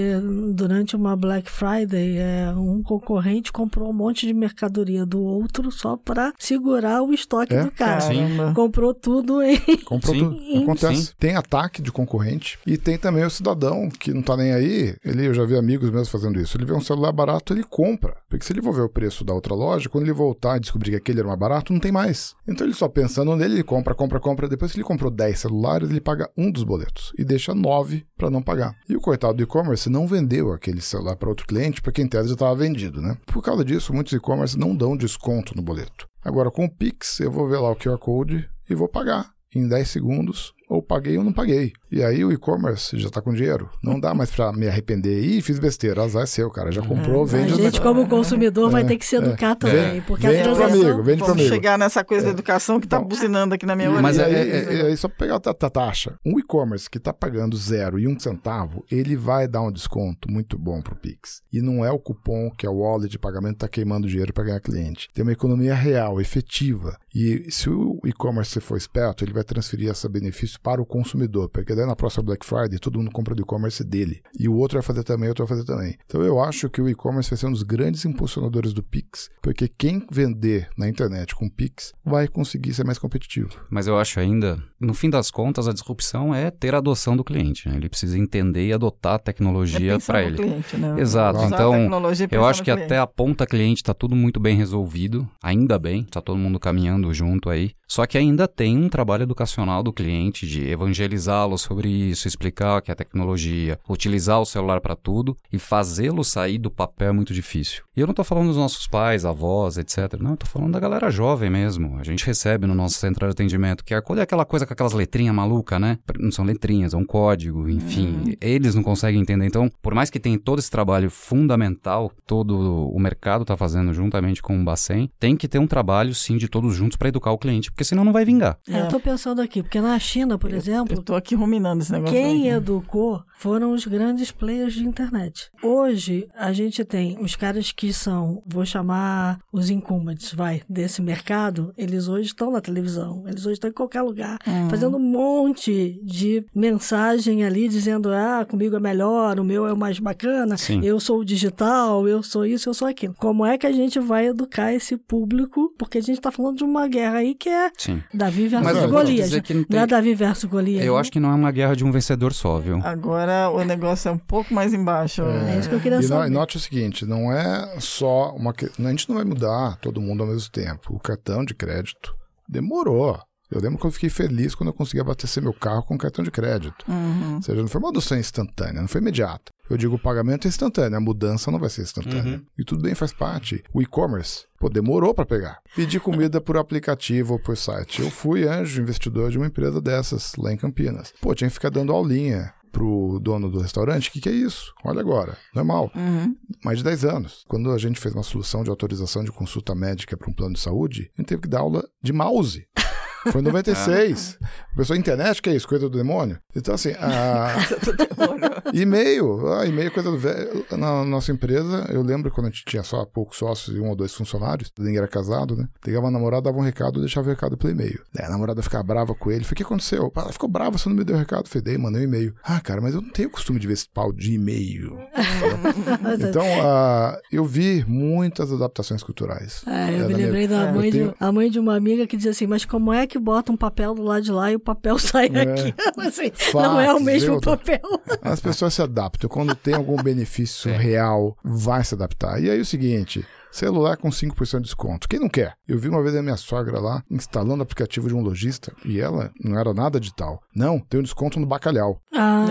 durante uma Black Friday é, um concorrente comprou um monte de mercadoria do outro só para segurar o estoque É? do cara. Caramba. Comprou tudo em. Comprou Sim, tudo. Acontece. sim. Tem ataque de concorrente e tem também o cidadão que não tá nem aí. Ele, eu já vi amigos meus fazendo isso. Ele vê um celular barato, ele compra. Porque se ele for ver o preço da outra loja, quando ele voltar e descobrir que aquele era mais barato, não tem mais. Então ele só pensando nele, ele compra, compra, compra. Depois, se ele comprou 10 celulares, ele paga um dos boletos e deixa 9 para não pagar. E o coitado do e-commerce não vendeu aquele celular para outro cliente, porque em tese já estava vendido, né? Por causa disso, muitos e-commerce não dão desconto no boleto. Agora, com o Pix, eu vou ver lá o QR Code e vou pagar em 10 segundos, ou paguei ou não paguei. E aí o e-commerce já tá com dinheiro. Não dá mais pra me arrepender. Ih, fiz besteira, azar é seu, cara. Já comprou, A vende. gente, como consumidor, vai ter que se educar também. Porque a Vende pro transação. amigo, vende pro Vamos amigo. chegar nessa coisa da educação que tá buzinando aqui na minha orelha. Mas aí, é- é- é- aí, só pra pegar a ta- taxa. Um e-commerce que tá pagando zero e um centavo, ele vai dar um desconto muito bom pro Pix. E não é o cupom que a wallet de pagamento tá queimando dinheiro para ganhar cliente. Tem uma economia real, efetiva. E se o e-commerce for esperto, ele vai transferir esse benefício para o consumidor. Porque daí na próxima Black Friday, todo mundo compra do e-commerce dele. E o outro vai fazer também, o outro vai fazer também. Então eu acho que o e-commerce vai ser um dos grandes impulsionadores do Pix. Porque quem vender na internet com Pix vai conseguir ser mais competitivo. Mas eu acho ainda, no fim das contas, a disrupção é ter a adoção do cliente. né? Ele precisa entender e adotar a É tecnologia pensar para ele. cliente, né? Exato. A Então, Eu acho que cliente. até a ponta cliente está tudo muito bem resolvido, ainda bem, está todo mundo caminhando junto aí. Só que ainda tem um trabalho educacional do cliente de evangelizá-lo sobre isso, explicar que é tecnologia, utilizar o celular para tudo e fazê-lo sair do papel é muito difícil. E eu não estou falando dos nossos pais, avós, etc. Não, eu tô falando da galera jovem mesmo. A gente recebe no nosso centro de atendimento QR Code é aquela coisa com aquelas letrinhas malucas, né? Não são letrinhas, é um código, enfim. Eles não conseguem entender. Então, por mais que tenha todo esse trabalho fundamental, todo o mercado está fazendo juntamente com o Bacen, tem que ter um trabalho, sim, de todos juntos para educar o cliente, porque senão não vai vingar. É, eu tô pensando aqui, porque na China, por exemplo, Eu tô aqui ruminando esse negócio. Quem aí. educou foram os grandes players de internet. Hoje, a gente tem os caras que são, vou chamar os incumbents, vai, desse mercado, eles hoje estão na televisão, eles hoje estão em qualquer lugar, Hum. fazendo um monte de mensagem ali, dizendo, ah, comigo é melhor, o meu é o mais bacana, Sim. eu sou o digital, eu sou isso, eu sou aquilo. Como é que a gente vai educar esse público? Porque a gente está falando de uma uma guerra aí que é Sim. Davi versus Mas Golias. dizer que não tem- é Davi versus Golias. Eu não? acho que não é uma guerra de um vencedor só, viu? Agora o negócio é um pouco mais embaixo. É isso que eu queria E saber. e note o seguinte, não é só uma... A gente não vai mudar todo mundo ao mesmo tempo. O cartão de crédito demorou. Eu lembro que eu fiquei feliz quando eu consegui abastecer meu carro com cartão de crédito. Uhum. Ou seja, não foi uma adoção instantânea, não foi imediata. Eu digo, o pagamento é instantâneo, a mudança não vai ser instantânea. E tudo bem, faz parte. O e-commerce, pô, demorou para pegar. Pedi comida por aplicativo ou por site. Eu fui anjo investidor de uma empresa dessas, lá em Campinas. Pô, tinha que ficar dando aulinha pro dono do restaurante, o que, que é isso? Olha agora, normal. Uhum. Mais de 10 anos. Quando a gente fez uma solução de autorização de consulta médica para um plano de saúde, a gente teve que dar aula de mouse. Foi em 96. A pessoa, internet, que é isso? Coisa do demônio? Então, assim, a... e-mail. Ah, e-mail é coisa do velho. Na nossa empresa, eu lembro quando a gente tinha só poucos sócios e um ou dois funcionários, ninguém era casado, né? Ligava a namorada, dava um recado, deixava o recado pelo e-mail. Daí a namorada ficava brava com ele. Falei, o que aconteceu? Ela ficou brava, você não me deu o recado. Falei, dei, mandei um e-mail. Ah, cara, mas eu não tenho costume de ver esse pau de e-mail. Então, ah, eu vi muitas adaptações culturais. É, É, eu me na lembrei minha- da é, mãe, eu de, tenho- a mãe de uma amiga que dizia assim, mas como é que bota um papel do lado de lá e o papel sai aqui? Assim, não é o mesmo papel. As pessoas se adaptam. Quando tem algum benefício real, vai se adaptar. E aí o seguinte. Celular com 5% de desconto. Quem não quer? Eu vi uma vez a minha sogra lá instalando o aplicativo de um lojista e ela não era nada digital. Não, tem um desconto no bacalhau. Ah,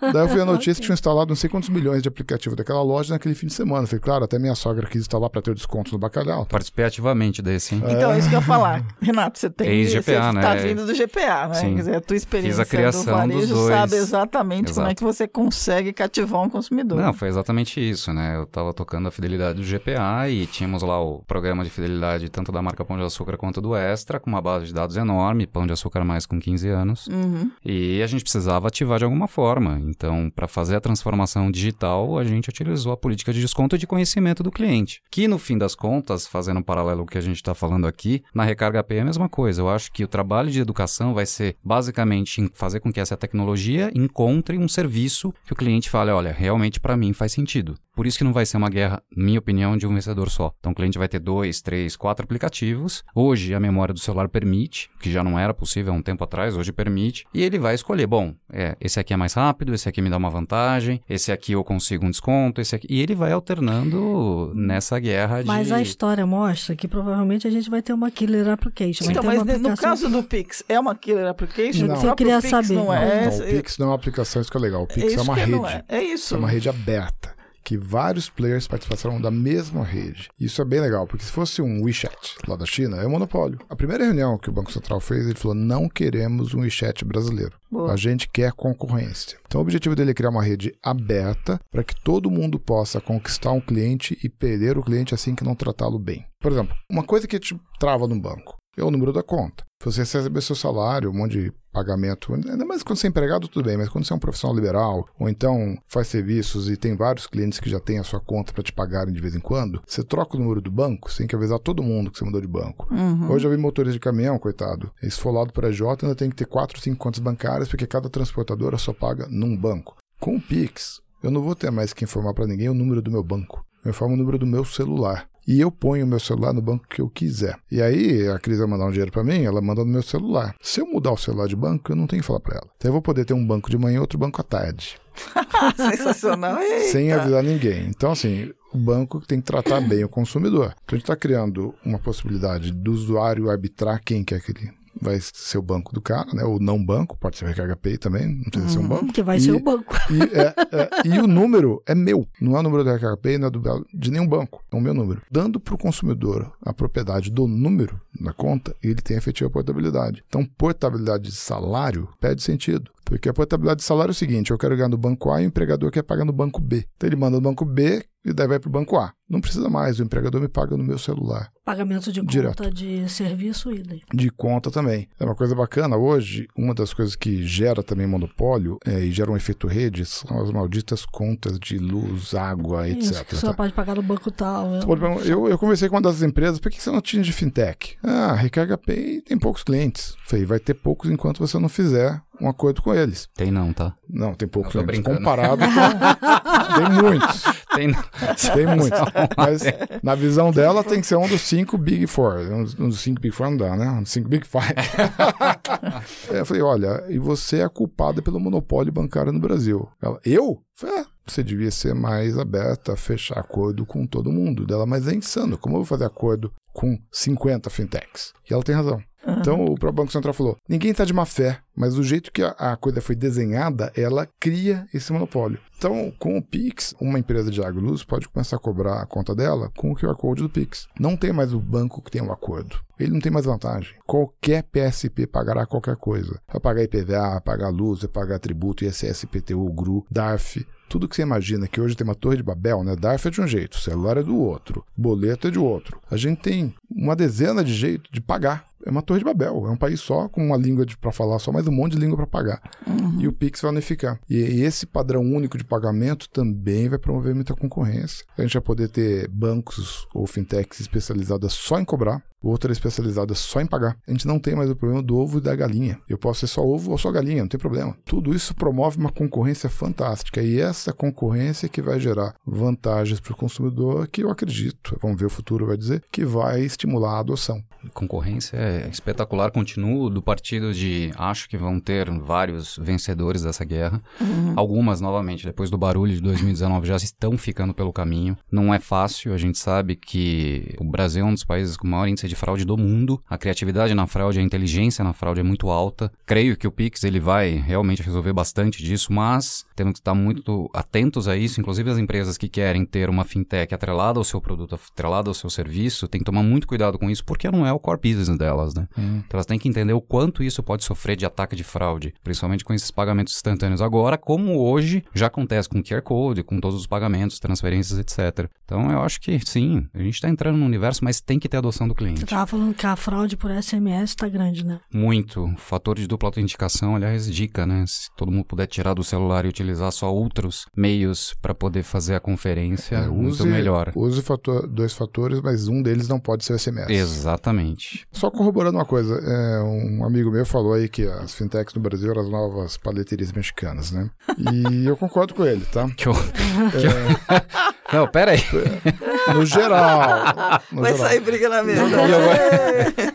Ó, daí eu vi a notícia que tinham instalado não sei quantos milhões de aplicativo daquela loja naquele fim de semana. Falei, claro, até minha sogra quis instalar para ter o desconto no bacalhau. Participei ativamente desse, hein? Então, é isso que eu ia falar. Renato, você tem. Ex-GPA, você né? tá vindo do GPA, né? Sim. Quer dizer, a tua experiência criação do varejo dos dois. sabe exatamente como é Exato. que você consegue cativar um consumidor. Não, foi exatamente isso, né? Eu tava tocando a fidelidade do GPA e tínhamos lá o programa de fidelidade tanto da marca Pão de Açúcar quanto do Extra, com uma base de dados enorme, Pão de Açúcar mais com 15 anos. Uhum. E a gente precisava ativar de alguma forma. Então, para fazer a transformação digital, a gente utilizou a política de desconto e de conhecimento do cliente. Que no fim das contas, fazendo um paralelo com o que a gente está falando aqui, na Recarga Pay é a mesma coisa. Eu acho que o trabalho de educação vai ser basicamente em fazer com que essa tecnologia encontre um serviço que o cliente fale, olha, realmente para mim faz sentido. Por isso que não vai ser uma guerra, minha opinião, de um vencedor só. Então o cliente vai ter dois, três, quatro aplicativos. Hoje a memória do celular permite, que já não era possível há um tempo atrás, hoje permite. E ele vai escolher, bom, é, esse aqui é mais rápido, esse aqui me dá uma vantagem, esse aqui eu consigo um desconto, esse aqui. E ele vai alternando nessa guerra de. mas a história mostra que provavelmente a gente vai ter uma killer application. Então, mas uma no aplicação- caso do Pix, é uma killer application? Não. Eu queria Pix saber. Não é, Não, o Pix não é uma aplicação, isso que é legal. O Pix é é, uma rede. é. É isso. É uma rede aberta, que vários players participaram da mesma rede. Isso é bem legal, porque se fosse um WeChat lá da China, é um monopólio. A primeira reunião que o Banco Central fez, ele falou: não queremos um WeChat brasileiro. Boa. A gente quer concorrência. Então, o objetivo dele é criar uma rede aberta para que todo mundo possa conquistar um cliente e perder o cliente assim que não tratá-lo bem. Por exemplo, uma coisa que te trava no banco é o número da conta. Se você receber seu salário, um monte de pagamento, ainda mais quando você é empregado, tudo bem, mas quando você é um profissional liberal, ou então faz serviços e tem vários clientes que já têm a sua conta para te pagarem de vez em quando, você troca o número do banco, você tem que avisar todo mundo que você mudou de banco. Uhum. Hoje eu vi motorista de caminhão, coitado. Esfolado por AJ, ainda tem que ter 4 ou 5 contas bancárias, porque cada transportadora só paga num banco. Com o Pix, eu não vou ter mais que informar para ninguém o número do meu banco. Eu informo o número do meu celular. E eu ponho o meu celular no banco que eu quiser. E aí, a Cris vai mandar um dinheiro para mim, ela manda no meu celular. Se eu mudar o celular de banco, eu não tenho que falar para ela. Então eu vou poder ter um banco de manhã e outro banco à tarde. Sensacional. Eita. sem avisar ninguém. Então, assim, o banco tem que tratar bem o consumidor. Então, a gente está criando uma possibilidade do usuário arbitrar quem quer que ele vai ser o banco do cara, né? Ou não banco, pode ser o Pay também, não precisa ser um banco. Que vai E- ser o banco. E, é, é, e o número é meu, não é o número do Pay, não é do, de nenhum banco, é o meu número. Dando para o consumidor a propriedade do número na conta, ele tem efetiva portabilidade. Então, portabilidade de salário perde sentido. Porque a portabilidade de salário é o seguinte: eu quero ganhar no banco A e o empregador quer pagar no banco B. Então ele manda no banco B e daí vai para o banco A. Não precisa mais, o empregador me paga no meu celular. Pagamento de Direto. conta de serviço idem. De conta também. É uma coisa bacana. Hoje, uma das coisas que gera também monopólio é, e gera um efeito rede são as malditas contas de luz, água, Isso, etc. que só tá? pode pagar no banco tal. é. Você pode perguntar, Eu, eu conversei com uma das empresas, por que você não tinha de fintech? Ah, Recarga Pay tem poucos clientes. Falei, vai ter poucos enquanto você não fizer um acordo com eles. Tem não, tá? Não, tem poucos clientes. brincando. Comparado com... tem muitos. Tem não. Tem muitos. Mas na visão dela tem que ser um dos cinco Big Four. Um dos- cinco Big Four não dá, né? Um dos cinco Big Five. É, eu falei, olha, e você é culpada pelo monopólio bancário no Brasil. Ela, eu? Falei, é, você devia ser mais aberta a fechar acordo com todo mundo. Dela, mas é insano. Como eu vou fazer acordo com 50 fintechs? E ela tem razão. Então o próprio Banco Central falou: ninguém está de má fé, mas do jeito que a, a coisa foi desenhada, ela cria esse monopólio. Então, com o Pix, uma empresa de água e luz pode começar a cobrar a conta dela com o QR Code do Pix. Não tem mais o banco que tem um acordo. Ele não tem mais vantagem. Qualquer PSP pagará qualquer coisa. Vai pagar IPVA, pagar luz, vai pagar tributo, ISS, IPTU, GRU, DARF. Tudo que você imagina que hoje tem uma torre de Babel, né? DARF é de um jeito, celular é do outro, boleto é de outro. A gente tem uma dezena de jeitos de pagar. É uma torre de Babel, é um país só, com uma língua para falar só, mas um monte de língua para pagar. E o Pix vai unificar. E esse padrão único de pagamento também vai promover muita concorrência. A gente vai poder ter bancos ou fintechs especializadas só em cobrar, outra especializada só em pagar. A gente não tem mais o problema do ovo e da galinha. Eu posso ser só ovo ou só galinha, não tem problema. Tudo isso promove uma concorrência fantástica e essa concorrência que vai gerar vantagens para o consumidor que eu acredito, vamos ver o futuro vai dizer, que vai estimular a adoção. Concorrência é espetacular. Continuo do partido de acho que vão ter vários vencedores dessa guerra. Algumas, novamente, depois do barulho de 2019, já estão ficando pelo caminho. Não é fácil. A gente sabe que o Brasil é um dos países com maior índice de fraude do mundo. A criatividade na fraude, a inteligência na fraude é muito alta. Creio que o Pix ele vai realmente resolver bastante disso, mas temos que estar muito atentos a isso. Inclusive as empresas que querem ter uma fintech atrelada ao seu produto, atrelada ao seu serviço, tem que tomar muito cuidado com isso, porque não é o core business delas, né? Então elas têm que entender o quanto isso pode sofrer de ataque de fraude, principalmente com esses pagamentos instantâneos agora, como hoje já acontece com QR Code, com todos os pagamentos, transferências, etc. Então eu acho que sim, a gente está entrando no universo, mas tem que ter adoção do Você cliente. tava falando que a fraude por SMS tá grande, né? Muito. Fator de dupla autenticação, aliás, dica, né? Se todo mundo puder tirar do celular e utilizar só outros meios para poder fazer a conferência, É, muito melhor. Use fator- dois fatores, mas um deles não pode ser o SMS. Exatamente. Só corroborando uma coisa, é, um amigo meu falou aí que as fintechs no Brasil eram as novas paleterias mexicanas, né? E eu concordo com ele, tá? Que eu... eu- Não, pera aí. No geral. No Vai geral. sair briga na mesa.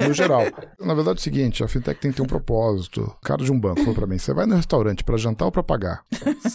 No geral. Na verdade é o seguinte, a fintech tem que ter um propósito. O cara de um banco falou pra mim, você vai no restaurante pra jantar ou pra pagar?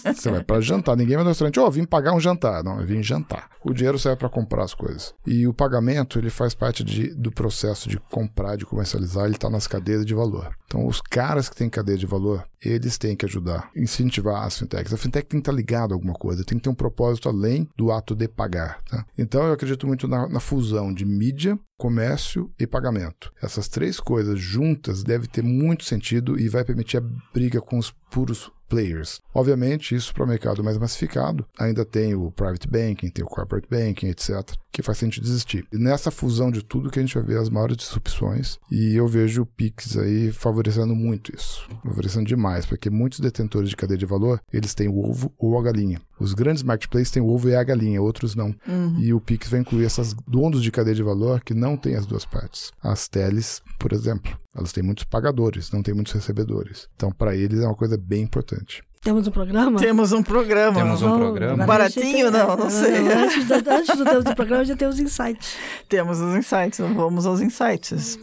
Você vai pra jantar. Ninguém vai no restaurante, ó, vim pagar um jantar. Não, eu vim jantar. O dinheiro serve pra comprar as coisas. E o pagamento, ele faz parte de- do processo de comprar, de comercializar, ele tá nas cadeias de valor. Então, os caras que têm cadeia de valor, eles têm que ajudar, incentivar as fintechs. A fintech tem que estar ligada a alguma coisa, tem que ter um propósito além do ato de pagar. tá? Então, eu acredito muito na, na fusão de mídia, comércio e pagamento. Essas três coisas juntas devem ter muito sentido e vai permitir a briga com os puros players. Obviamente, isso para o mercado mais massificado, ainda tem o private banking, tem o corporate banking, etc., que faz sentido existir. E nessa fusão de tudo que a gente vai ver as maiores disrupções, e eu vejo o Pix aí favorecendo muito isso, favorecendo demais, porque muitos detentores de cadeia de valor, eles têm o ovo ou a galinha. Os grandes marketplaces têm o ovo e a galinha, outros não. E o Pix vai incluir essas donos de cadeia de valor que não têm as duas partes. As teles, por exemplo, elas têm muitos pagadores, não têm muitos recebedores. Então, para eles é uma coisa bem importante. Temos um programa? Temos um programa. Temos um programa. Baratinho? Não, não sei. Antes do, antes do tempo do programa já tem os insights. Temos os insights. Vamos aos insights.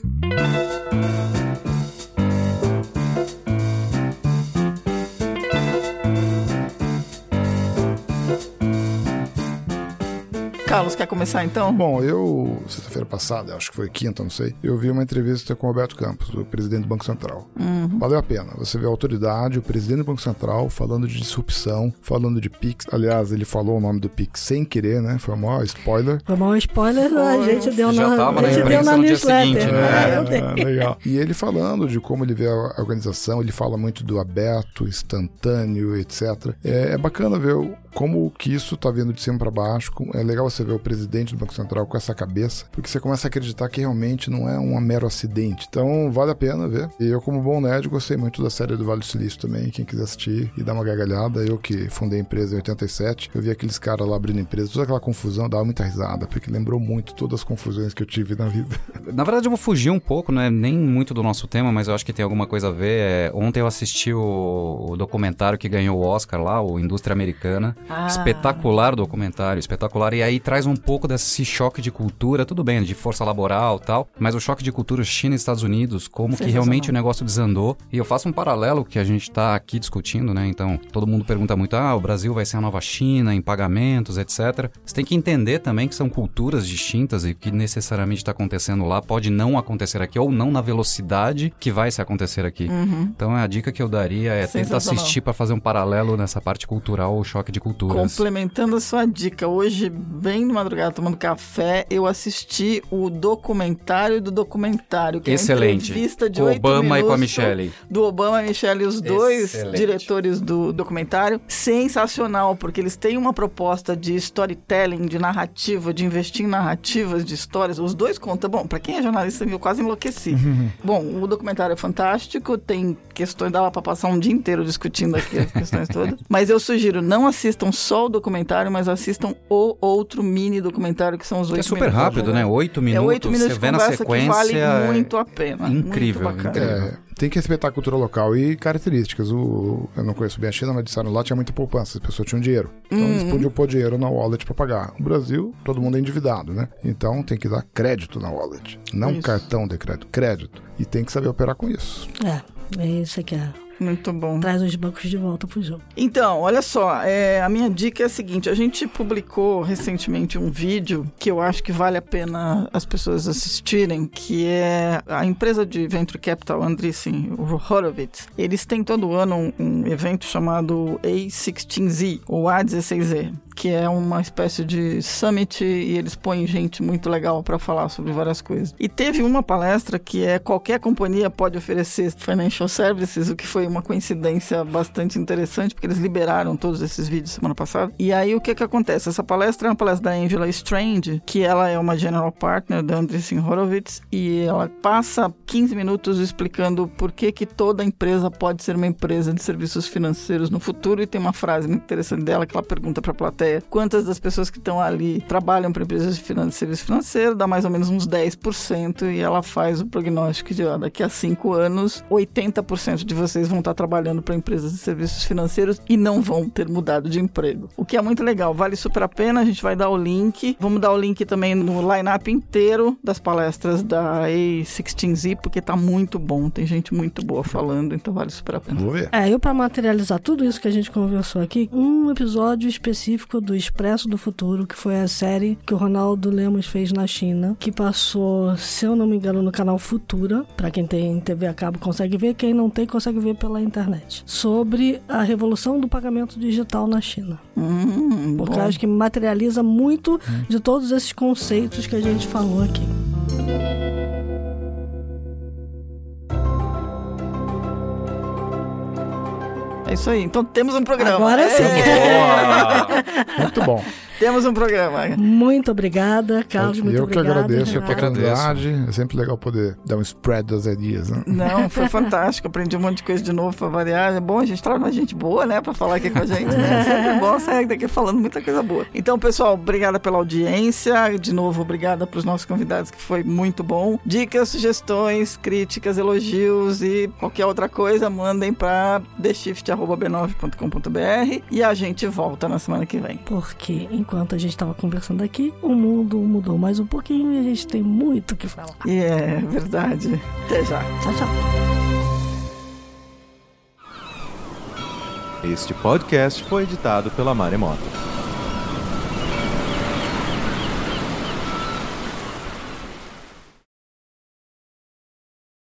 Carlos, quer começar então? Bom, eu, sexta-feira passada, acho que foi quinta, não sei, eu vi uma entrevista com o Roberto Campos, o presidente do Banco Central. Valeu a pena. Você vê a autoridade, o presidente do Banco Central, falando de disrupção, falando de Pix. Aliás, ele falou o nome do Pix sem querer, né? Foi o maior spoiler. Foi mal um spoiler, a gente deu Já na, tava a na gente deu na no dia newsletter. seguinte, né? É. Ah, legal. E ele falando de como ele vê a organização, ele fala muito do aberto, instantâneo, etc. É, é bacana ver o, como que isso está vindo de cima para baixo. É legal você ver o presidente do Banco Central com essa cabeça, porque você começa a acreditar que realmente não é um mero acidente. Então, vale a pena ver. E eu, como bom nerd, gostei muito da série do Vale do Silício também. Quem quiser assistir e dar uma gargalhada, eu que fundei a empresa em 87, eu vi aqueles caras lá abrindo empresa, toda aquela confusão, dava muita risada, porque lembrou muito todas as confusões que eu tive na vida. Na verdade, eu vou fugir um pouco, não é nem muito do nosso tema, mas eu acho que tem alguma coisa a ver. É, ontem eu assisti o, o, documentário que ganhou o Oscar lá, o Indústria Americana. Ah. Espetacular documentário, espetacular. E aí traz um pouco desse choque de cultura, tudo bem, de força laboral tal, mas o choque de cultura China e Estados Unidos, como que realmente o negócio desandou. E eu faço um paralelo que a gente está aqui discutindo, né? Então, todo mundo pergunta muito, ah, o Brasil vai ser a nova China em pagamentos, etc. Você tem que entender também que são culturas distintas e que necessariamente está acontecendo lá pode não acontecer aqui ou não na velocidade que vai se acontecer aqui. Uhum. Então a dica que eu daria é tentar assistir para fazer um paralelo nessa parte cultural ou choque de culturas. Complementando a sua dica, hoje, bem de madrugada, tomando café, eu assisti o documentário do documentário, que Excelente. é uma entrevista de com Obama e com a Michelle. Do Obama e Michelle, os dois Excelente. diretores do documentário. Sensacional, porque eles têm uma proposta de storytelling, de narrativa, de investir em narrativas de histórias. Os dois contam. Bom, para quem é jornalista, eu quase enlouqueci. Bom, o documentário é fantástico, tem questões, dava para passar um dia inteiro discutindo aqui as questões todas. Mas eu sugiro, não assistam só o documentário, mas assistam o outro mini documentário, que são os oito minutos. É super minutos, rápido, né? Oito minutos, é oito minutos você vê na sequência. vale muito a pena. Incrível, incrível. É, tem que respeitar a cultura local e características. O, eu não conheço bem a China, mas disseram lá tinha muita poupança, as pessoas tinham dinheiro. Então uhum. eles podiam pôr dinheiro na wallet para pagar. No Brasil, todo mundo é endividado, né? Então tem que dar crédito na wallet, não isso. cartão de crédito, crédito. E tem que saber operar com isso. É, é isso que é muito bom. Traz os bancos de volta pro jogo. Então, olha só, é, a minha dica é a seguinte: a gente publicou recentemente um vídeo que eu acho que vale a pena as pessoas assistirem, que é a empresa de Venture Capital, Andreessen Horowitz. Eles têm todo ano um, um evento chamado A16Z, ou A16Z que é uma espécie de summit e eles põem gente muito legal para falar sobre várias coisas. E teve uma palestra que é qualquer companhia pode oferecer financial services, o que foi uma coincidência bastante interessante, porque eles liberaram todos esses vídeos semana passada. E aí o que que acontece? Essa palestra é uma palestra da Angela Strange, que ela é uma general partner da Andreessen Horowitz e ela passa 15 minutos explicando por que que toda empresa pode ser uma empresa de serviços financeiros no futuro e tem uma frase interessante dela que ela pergunta para a plateia ideia quantas das pessoas que estão ali trabalham para empresas de serviço financeiro, dá mais ou menos uns 10%, e ela faz o prognóstico de, ó, daqui a cinco anos, 80% de vocês vão estar trabalhando para empresas de serviços financeiros e não vão ter mudado de emprego. O que é muito legal, vale super a pena, a gente vai dar o link. Vamos dar o link também no line-up inteiro das palestras da A16Z, porque tá muito bom, tem gente muito boa falando, então vale super a pena. Vou ver. É, eu para materializar tudo isso que a gente conversou aqui, um episódio específico do Expresso do Futuro, que foi a série que o Ronaldo Lemos fez na China, que passou, se eu não me engano, no canal Futura. Para quem tem TV a cabo consegue ver, quem não tem consegue ver pela internet. Sobre a revolução do pagamento digital na China. Hum, Porque acho que materializa muito hum. de todos esses conceitos que a gente falou aqui. Isso aí. Então temos um programa. Agora sim. É. Muito bom. Temos um programa. Muito obrigada, Carlos. Muito eu que agradeço a oportunidade. É sempre legal poder dar um spread das ideias. Né? Não, foi fantástico. Aprendi um monte de coisa de novo para variar. É bom a gente traz uma gente boa, né, para falar aqui com a gente. Né? É sempre bom sair daqui falando muita coisa boa. Então, pessoal, obrigada pela audiência. De novo, obrigada para os nossos convidados, que foi muito bom. Dicas, sugestões, críticas, elogios e qualquer outra coisa, mandem para theshift.b9.com.br e a gente volta na semana que vem. Porque enquanto a gente estava conversando aqui, o mundo mudou mais um pouquinho e a gente tem muito o que falar. E é verdade. Até já. Tchau, tchau. Este podcast foi editado pela Maremoto.